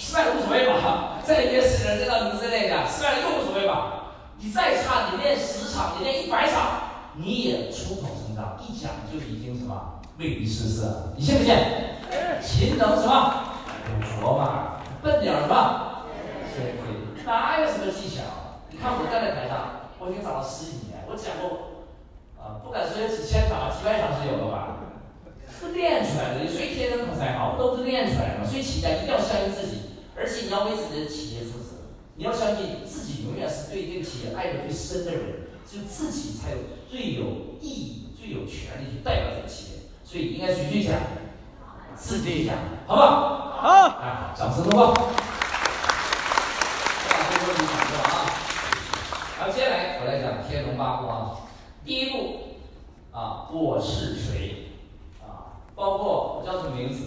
失败无所谓吧，再约十人再到名字练一下，失败了又无所谓吧。你再差，你练十场，你练一百场，你也出口成章，一讲就已经什么魅力四射了，你信不信？勤能什么？有拙嘛，笨点什么？谦卑，哪有什么技巧？你看我站在台上，我已经讲了十几年，我讲过，啊，不敢说有几千场，几百场是有的吧？是练出来的，谁天生口才好，不都是练出来的吗？所以企业家一定要相信自己，而且你要为自己的企业负责。你要相信自己永远是对这个企业爱的最深的人，只有自己才有最有意义、最有权利去代表这个企业。所以应该谁去讲？自己去讲，好不好？好，来，掌声通过。好，接下来我来讲天龙八部啊。第一步啊，我是谁？啊，包括我叫什么名字，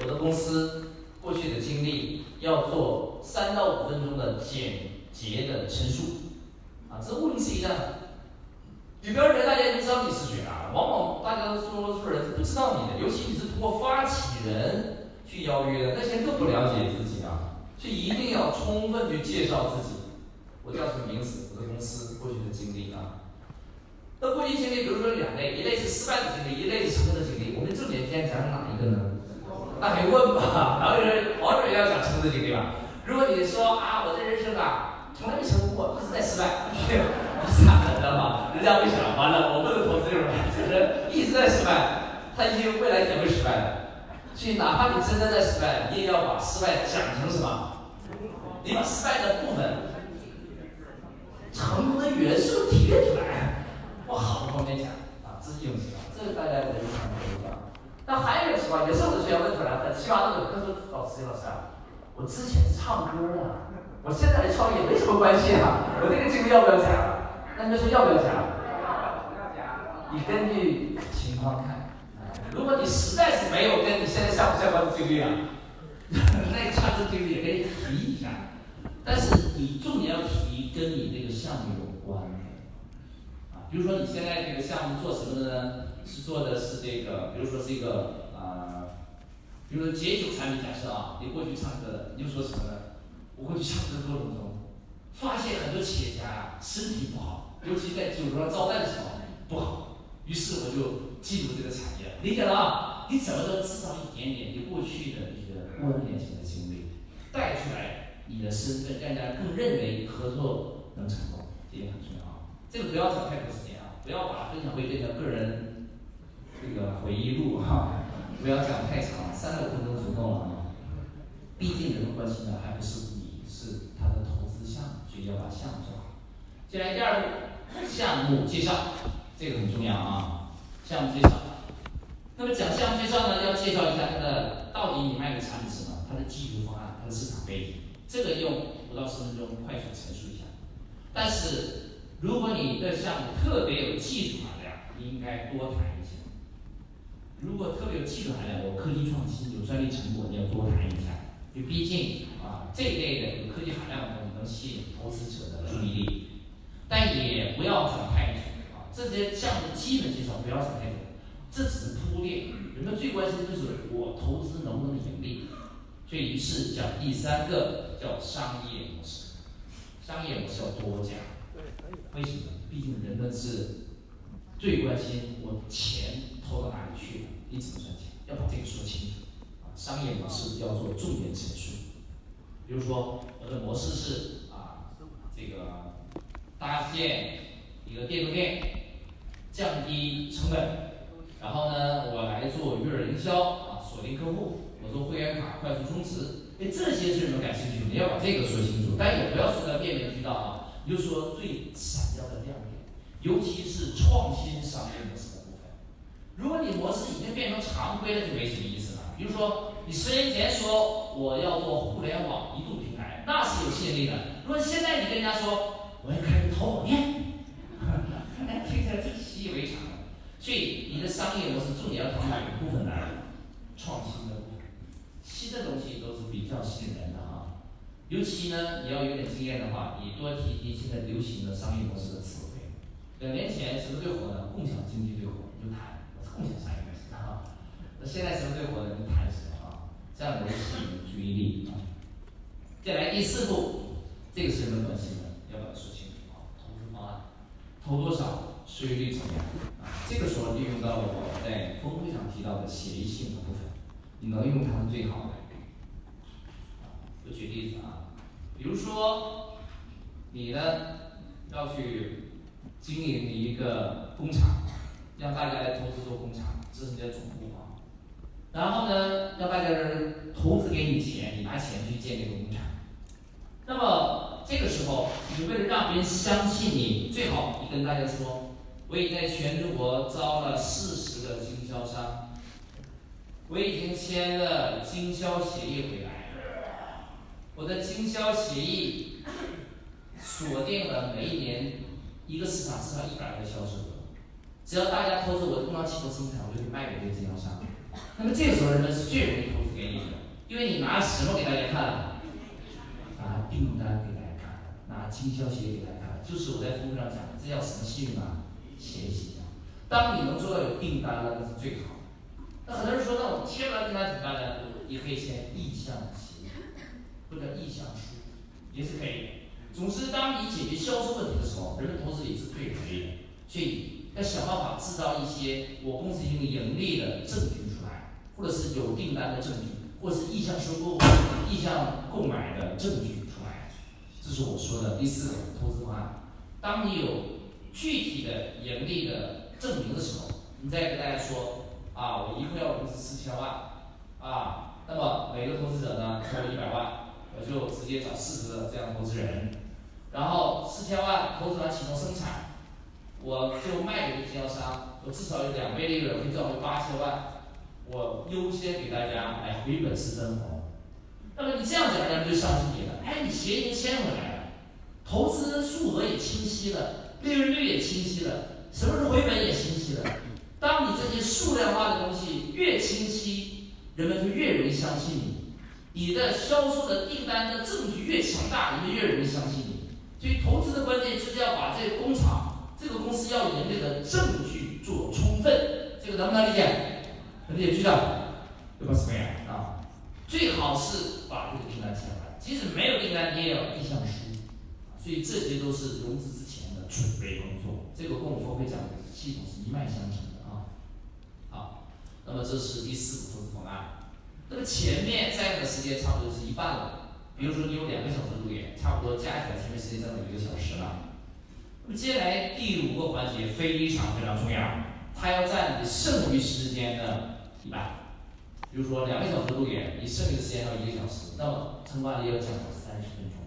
我的公司过去的经历，要做三到五分钟的简洁的陈述。啊，这物理是一样的。你不要认为大家已经知道你是谁啊，往往大家都说出人是不知道你的，尤其你是通过发起人去邀约的，那些更不了解自己啊，所以一定要充分去介绍自己。我叫什么名字？我的公司过去的经历啊。那过去经历，比如说两类，一类是失败的经历，一类是成功的经历。我们重点今天讲哪一个呢？那可以问吧，然后有人王主任要讲成功的经历吧。如果你说啊，我的人生啊，从来没成功过，一直在失败，你惨了，知道吗？人家会想，完了，我不能投资这种人，这个人一直在失败，他一定未来也会失败的。所以哪怕你真的在失败，你也要把失败讲成什么？你把失败的部分、成功的元素提炼出来，往好的方面讲啊，这是一种情况，这个大家得常都知道。那还有一种情况，有时候我的学员问出来，很奇葩的，他说：“老师，啊，我之前是唱歌的，我现在来创业没什么关系啊，我这个经历要不要讲？那你说要不要讲？你根据情况看。如果你实在是没有跟你现在相不相关的经历啊，那你唱歌经历也可以提一下。但是你重点要提跟你这个项目有关的啊，比如说你现在这个项目做什么的呢？是做的是这个，比如说是一个啊、比如说解酒产品，假设啊，你过去唱歌的，你就说什么呢？我过去唱歌过程中，发现很多企业家啊身体不好，尤其在酒桌上招待的时候不好，于是我就进入这个产业，理解了啊？你怎么能制造一点点你过去的一个关联性的经历，带出来你的身份，让大家更认为合作能成功，这点很重要啊。这个不要讲太多时间啊，不要把分享会变成个人这个回忆录哈、不要讲太长，三个分钟足够了啊。毕竟人们关心的还不是你，是他的投资项目，所以要把项目做好。接下来第二步，项目介绍，这个很重要啊。项目介绍，那么讲项目介绍呢，要介绍一下它的到底你卖的产品是什么，它的技术方案，它的市场背景，这个用不到十分钟快速陈述一下。但是如果你的项目特别有技术含量，应该多谈一些。如果特别有技术含量，我科技创新、有专利成果，你要多谈一下。就毕竟啊，这一类的有科技含量的东西能吸引投资者的注意力，但也不要讲太久啊。这些项目的基本介绍不要讲太久，这只是铺垫。人们最关心的就是我投资能不能盈利，所以于是讲第三个叫商业模式。商业模式要多讲，为什么？毕竟人们是最关心我钱投到哪里去了，你怎么赚钱，要把这个说清楚。啊，商业模式要做重点陈述。比如说，我的模式是啊，这个搭建一个电动店，降低成本，然后呢，我来做鱼饵营销啊，锁定客户，我做会员卡快速充值，哎，这些是你们感兴趣的，你要把这个说清楚，但也不要说到面面俱到啊，你就说最闪耀的亮点，尤其是创新商业模式的部分。如果你模式已经变成常规了，就没什么意思了。比如说，你十年前说我要做互联网移动平台，那是有吸引力的。如果现在你跟人家说我要开个淘宝店，哎，听起来就习以为常了。所以你的商业模式重点要从哪个部分来？创新的部分，新的东西都是比较吸引人的啊。尤其呢，你要有点经验的话，你多提提现在流行的商业模式的词。两年前什么最火呢？共享经济最火，你就谈共享商业模式啊。那现在什么最火呢？你谈什么啊？这样能吸引注意力啊。再来第四步，这个是人们关心的，要把它说清楚啊。投资方案，投多少，收益率怎么样啊？这个时候利用到了我在峰会上提到的协议性的部分，你能用它是最好的。我举例子啊，比如说你呢要去经营一个工厂，让大家来投资做工厂，这是你的总部啊。然后呢，让大家投资给你钱，你拿钱去建这个工厂。那么这个时候，你为了让别人相信你，最好你跟大家说，我已在全中国招了四十个经销商，我已经签了经销协议回来。我的经销协议锁定了每一年一个市场至少一百个销售额，只要大家投资我的工厂启动生产，我就可以卖给这个经销商。那么这个时候人们是最容易投资给你的，因为你拿什么给大家看？拿订单给大家看，拿经销协议给大家看，就是我在峰会上讲的，这叫什么信用啊？协议。当你能做到有订单了，那是最好。那很多人说，那我签完订单怎么办呢？也可以签意向协。或者意向书也是可以的。总之，当你解决销售问题的时候，人们投资你是最容易的。所以要想办法制造一些我公司已经盈利的证据出来，或者是有订单的证据，或者是意向收购、意向购买的证据出来。这是我说的第四个投资方案。当你有具体的盈利的证明的时候，你再跟大家说啊，我一共要投资四千万啊，那么每个投资者呢投一百万。我就直接找四十个这样的投资人，然后四千万投资完启动生产，我就卖给经销商，我至少有两倍利润，可以赚回八千万，我优先给大家来回本是分红。那么你这样讲，人们就相信你了。哎，你协议签回来了，投资数额也清晰了，利润率也清晰了，什么时候回本也清晰了。当你这些数量化的东西越清晰，人们就越容易相信你。你的销售的订单的证据越强大，人们越容易相信你。所以投资的关键就是要把这个工厂、这个公司要盈利的证据做充分。这个能不能理解？能理解？知道？要不怎么呀啊？最好是把这个订单签完，即使没有订单，你也要意向书。所以这些都是融资之前的准备工作。这个跟我们峰会讲的系统是一脉相承的啊。好，那么这是第四步投资方案。那么前面占用的时间差不多是一半了，比如说你有两个小时路演，差不多加起来前面时间占了一个小时了。那么接下来第五个环节非常非常重要，它要占你剩余时间的一半。比如说两个小时路演，你剩余的时间要一个小时，那么成功案例要讲三十分钟。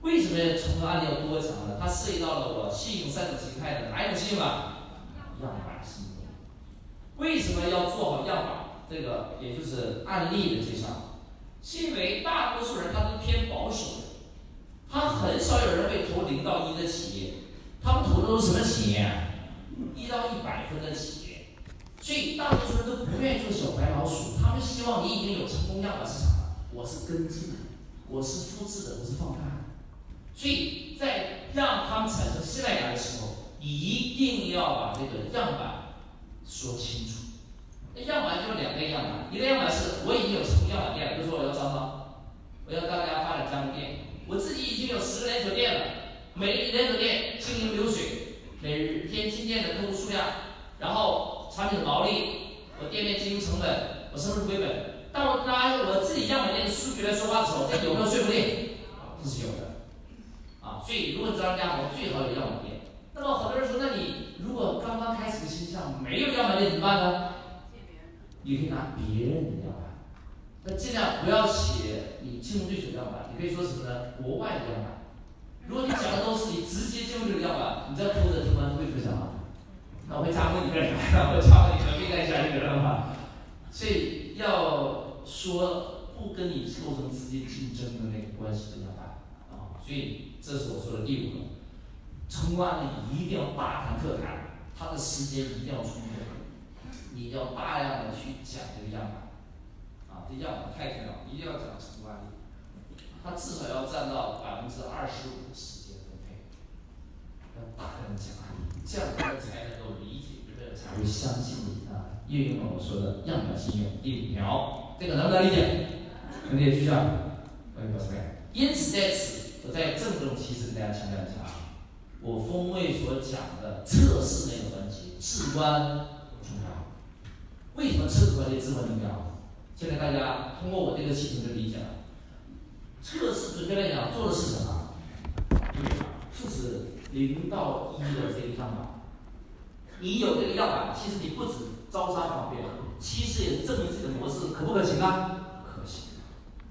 为什么成功案例要多讲呢？它涉及到了我信用三种形态的哪一种信用啊？样板信用。为什么要做好样板？这个也就是案例的介绍，是因为大多数人他都偏保守的，他很少有人会投零到一的企业，他们投的都是什么企业？一到一百分的企业，所以大多数人都不愿意做小白老鼠，他们希望你已经有成功样板市场了，我是跟进的，我是复制的，我是放大的，所以在让他们产生信赖感的时候，一定要把这个样板说清楚。那样板就是两个样板，一个样板是我已经有成功样板店，比如说我要招商，我要大家发展加盟店，我自己已经有十个连锁店了，每个连锁店经营流水，每日天进店的客户数量，然后产品的毛利，我店面经营成本，我什么时候回本？当我拿我自己样板店的数据来说话的时候，这有没有说服力？这是有的。啊，所以如果招商加盟，最好有样板店。那么很多人说，那你如果刚刚开始的新项目，没有样板店怎么办呢？你可以拿别人的样板，那尽量不要写你竞争对手样板，你可以说什么呢？国外的样板。如果你讲的都是你直接竞争对手样板，你知道投资者听完会怎么想吗？那我会加盟你干啥？我加盟你隔壁那家就得了嘛。所以要说不跟你构成直接竞争的那个关系的样板啊。所以这是我说的第五个，成功案例一定要大谈特谈，它的时间一定要充分。你要大量的去讲这个样板，啊，这样板太重要，一定要讲成功案例，它至少要占到百分之二十五的时间分配，要大量的讲案例，这样他们才能够理解，才会相信你啊。运用了我说的样板信用第五条，这个能不能理解？能理解就这样，欢迎各位。因此在此，我再郑重其事跟大家强调一下啊，我风味所讲的测试那个环节至关重要。为什么测试环节至关重要？现在大家通过我这个系统就理解了。测试准确来讲做的是什么？就是零到一的这个样板。你有这个样板，其实你不止招商方便，其实也是证明自己的模式可不可行啊？可行。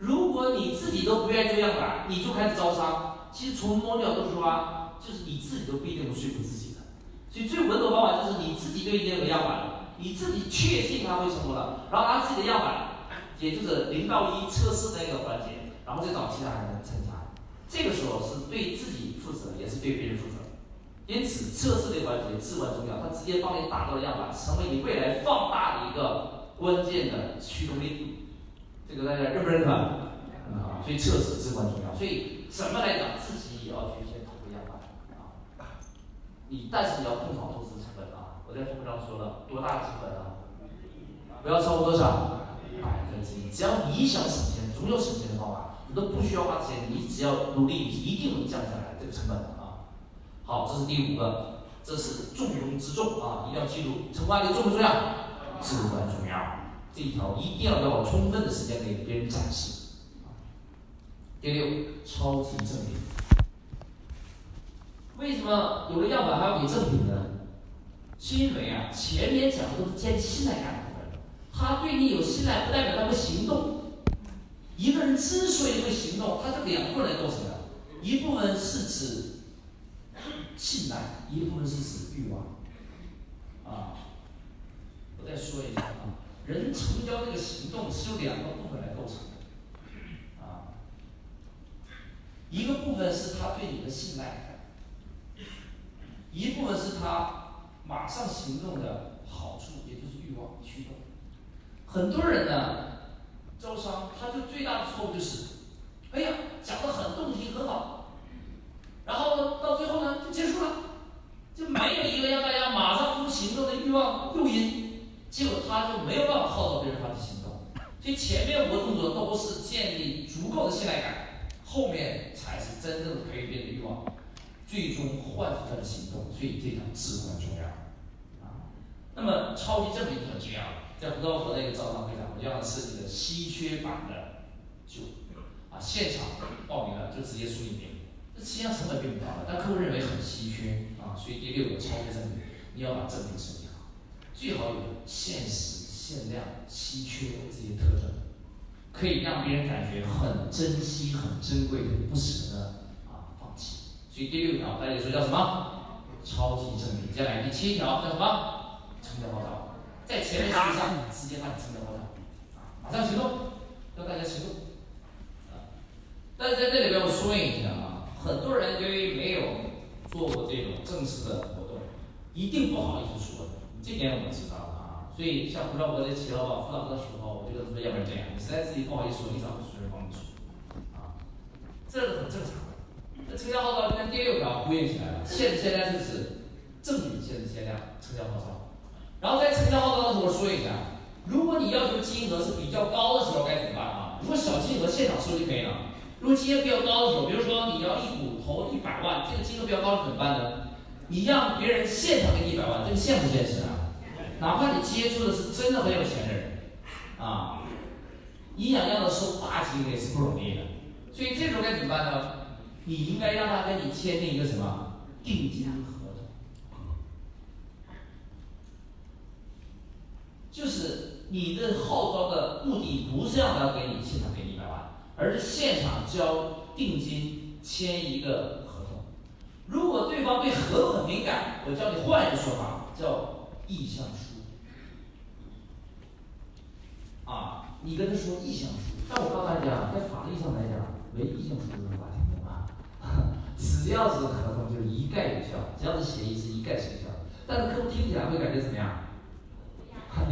如果你自己都不愿意做样板，你就开始招商，其实从某角度说啊，就是你自己都不一定能说服自己的。所以最稳妥的方法就是你自己对这个样板，你自己确信它会成功了，然后拿自己的样板，也就是零到一测试的那个环节，然后再找其他人参加。这个时候是对自己负责，也是对别人负责。因此，测试这个环节至关重要，它直接帮你打造了样板，成为你未来放大的一个关键的驱动力。这个大家认不认可？所以测试至关重要。所以怎么来讲，自己也要去先投个样板啊。你但是你要控好投资成本啊。我在副上说了，多大成本啊？不要超过多少？百分之一。只要你想省钱，总有省钱的方法。你都不需要花钱，你只要努力，一定能降下来这个成本啊。好，这是第五个，这是重中之重啊！一定要记住，成功案例重不重要？至关重要。这一条一定要有充分的时间给别人展示。第六，超级正品。为什么有了样板还要给正品呢？是因为啊，前面讲的都是建立信赖感的部分，他对你有信赖，不代表他会行动。一个人之所以会行动，他是两部分来构成的，一部分是指。信赖一部分是指欲望，啊，我再说一下啊，人成交这个行动是由两个部分来构成的，啊，一个部分是他对你的信赖，一部分是他马上行动的好处，也就是欲望驱动。很多人呢，招商他就最大的错误就是，哎呀，讲的很动听很好。然后到最后呢，就结束了，就没有一个让大家马上付出行动的欲望诱因，结果他就没有办法号召别人发起行动。所以前面五个动作都是建立足够的信赖感，后面才是真正培育别人的欲望，最终唤起他的行动。所以这条至关重要。那么超级正品很重要，在胡道河那个招商会上，我让他设计的稀缺版的酒啊，现场报名了就直接送一瓶。实际上成本并不高，但客户认为很稀缺啊，所以第六个超级赠品，你要把赠品设计好，最好有限时、限量、稀缺这些特征，可以让别人感觉很珍惜、很珍贵的，不舍得啊放弃。所以第六条大家说叫什么？超级赠品。接下来第七条叫什么？成交号召，在前面基础上直接发成交号召，马上行动，让大家行动。啊，但是在这里边我说一下啊。很多人由于没有做过这种正式的活动，一定不好意思说，这点我们知道啊。所以像胡少国这企业老板辅导的时候，我觉得是不是要不然这样？你实在自己不好意思说，你找个熟人帮你说，啊，这是很正常的。那成交号召跟第六条呼应起来了，限制限量是指赠品限制限量成交号召。然后在成交号召的时候说一下，如果你要求金额是比较高的时候该怎么办啊？如果小金额现场收就可以了。如果金额比较高的时候，比如说你要一股投一百万，这个金额比较高怎么办呢？你让别人现场给你一百万，这个现不现实啊？哪怕你接触的是真的很有钱的人，啊，你想要他收大金额是不容易的。所以这时候该怎么办呢？你应该让他跟你签订一个什么定金合同，就是你的号召的目的不是让他给你现场给你一百万。而是现场交定金，签一个合同。如果对方对合同很敏感，我教你换一个说法，叫意向书。啊，你跟他说意向书，但我告诉大家，在法律上来讲，没意向书是法庭的啊。只要是合同，就一概有效；只要是协议，是一概生效。但是客户听起来会感觉怎么样？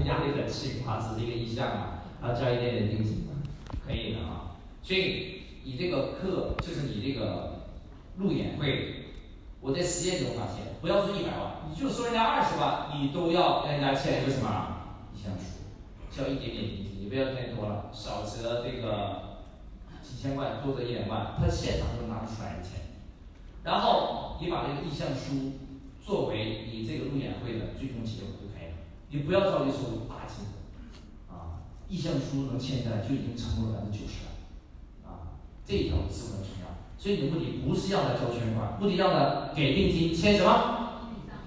压力很轻啊，只是一个意向啊，然后交一点点定金，可以的啊。所以你这个课就是你这个路演会，我在实践中发现，不要说一百万，你就说人家二十万，你都要跟人家签一个什么意向书，交一点点定金，你不要太多了，少则这个几千万多则一两万，他现场就拿不出来的钱。然后你把这个意向书作为你这个路演会的最终结果。你不要着急收大金额，啊，意向书能签下来就已经成功了百分之九十了，啊，这一条至关重要。所以你的目的不是要他交全款，目的要他给定金签什么？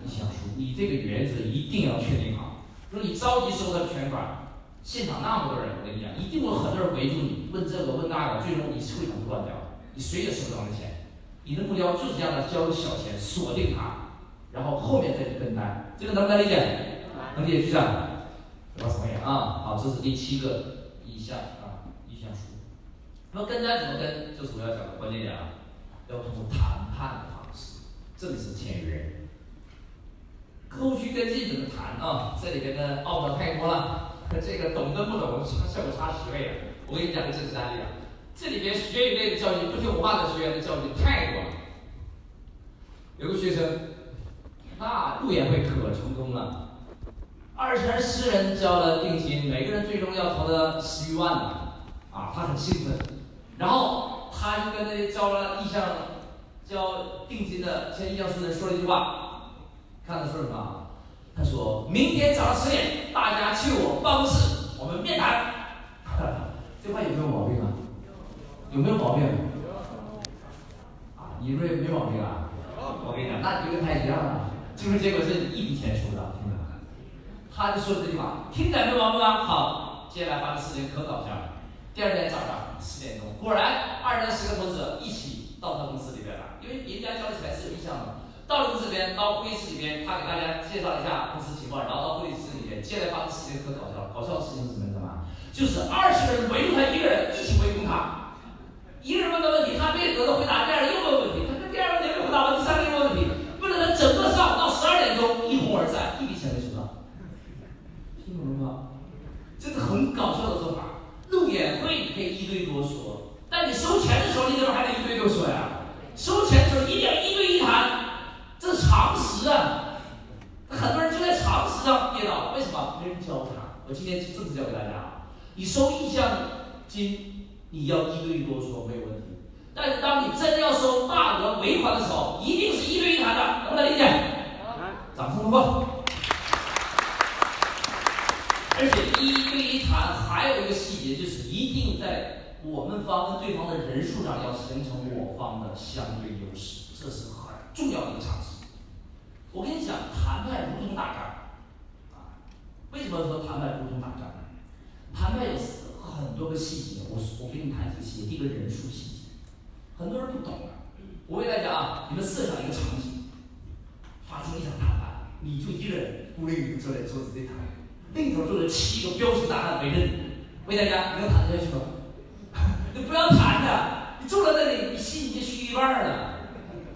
意向书。你这个原则一定要确定好。如果你着急收他全款，现场那么多人，我跟你讲，一定会很多人围住你，问这个问那个，最终你会场乱掉，你谁也收不到那钱。你的目标就是让他交个小钱，锁定他，然后后面再去跟单，这个能不能理解？能理解局长？我同意啊。好，这是第七个意向啊，意向书。那么跟单怎么跟？就是我要讲的关键点啊，要通过谈判的方式，正式签约。客户去跟进怎么谈啊？这里边的奥妙太多了，这个懂跟不懂差效果差十倍啊。我给你讲个真实案例啊，这里边学语类的教育，不听我话的学员的教育太多了。有个学生，那路演会可成功了，二十人十人交了定金，每个人最终要投的十余万呢，啊，他很兴奋，然后他就跟那交了意向、交定金的签意向书的人说了一句话。看他说什么？他说明天早上十点，大家去我办公室，我们面谈。这话有没有毛病啊？有没有毛病？啊，你说没毛病啊？我跟你讲，那你就跟他一样了，最终结果是一笔钱出的，他就说了这句话，听着没毛病啊？好，接下来发生事情可搞笑了。第二天早上十点钟，果然二三十个投资者一起到他公司里边了，因为人家交的钱是有意向的。到了公司里边，到会议室里边，他给大家介绍一下公司情况，然后到会议室里边，接下来发生事情可搞笑了。搞笑的事情是什么？你知道吗？就是二十个人围住他一个人，一起围攻他。一个人问的问题，他没得到回答，第二个又问问题，他跟第二个问题没回答完，第三个又问问题，问了他整个上午到十二点钟，一哄而散，一笔钱没收到。听懂了吗？这是很搞笑的做法。路演会你可以一对多说，但你收钱的时候，你怎么还得一对多说呀？收钱的时候一定要一对一谈。这是常识啊！很多人就在常识上跌倒，为什么？没人教他。我今天正式教给大家啊！你收意向金，你要一对一多说没有问题。但是当你真要收大额尾款的时候，一定是一对一谈的，能不能理解？掌声通过。而且一对一谈还有一个细节，就是一定在我们方跟对方的人数上要形成我方的相对优势，这是很重要的一个常识。我跟你讲，谈判如同打仗，啊，为什么说谈判如同打仗？谈判有很多个细节，我我给你谈几个细节。第一个人数细节，很多人不懂啊。我给大家啊，你们设想一个场景，发生一场谈判，你就一个人孤零零坐在桌子这谈，另一头坐着七个彪形大汉围着你，我给大家，你能谈下去吗？你不要谈的，你坐在那里，你心已经虚一半了。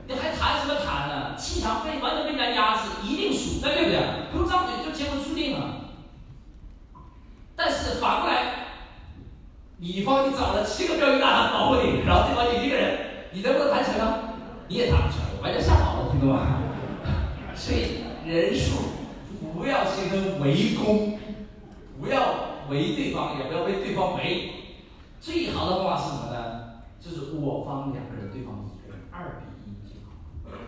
你还谈什么谈呢？气场被完全被人家压制，一定输，对不对？不用张嘴就结婚注定了。但是反过来，你方你找了七个标鱼大汉保护你，然后对方就一个人，你能不能谈成啊？你也谈不成，完全吓跑了，听懂吗？所以人数不要形成围攻，不要围对方，也不要被对方围。最好的方法是什么呢？就是我方两个人，对方一个人，二比一。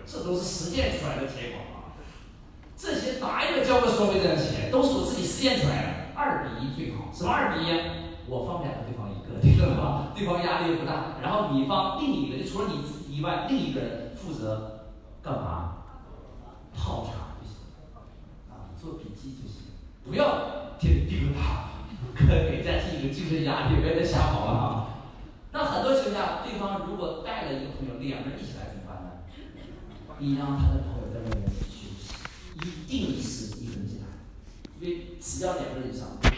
这都是实践出来的结果啊！这些哪一个交过收费站的钱，都是我自己实验出来的。二比一最好，什么二比一？我方两个，对方一个，听懂了吗？对方压力又不大，然后你方另一个，就除了你自己以外，另一个人负责干嘛？泡茶就行，啊，做笔记就行，不要天天盯着他，可 给家庭一个精神压力，别再吓跑了啊！那很多情况下，对方如果带了一个朋友，两个人一起来怎么办呢。你让他的朋友在外面休息，一定是，因为只要两个人以上。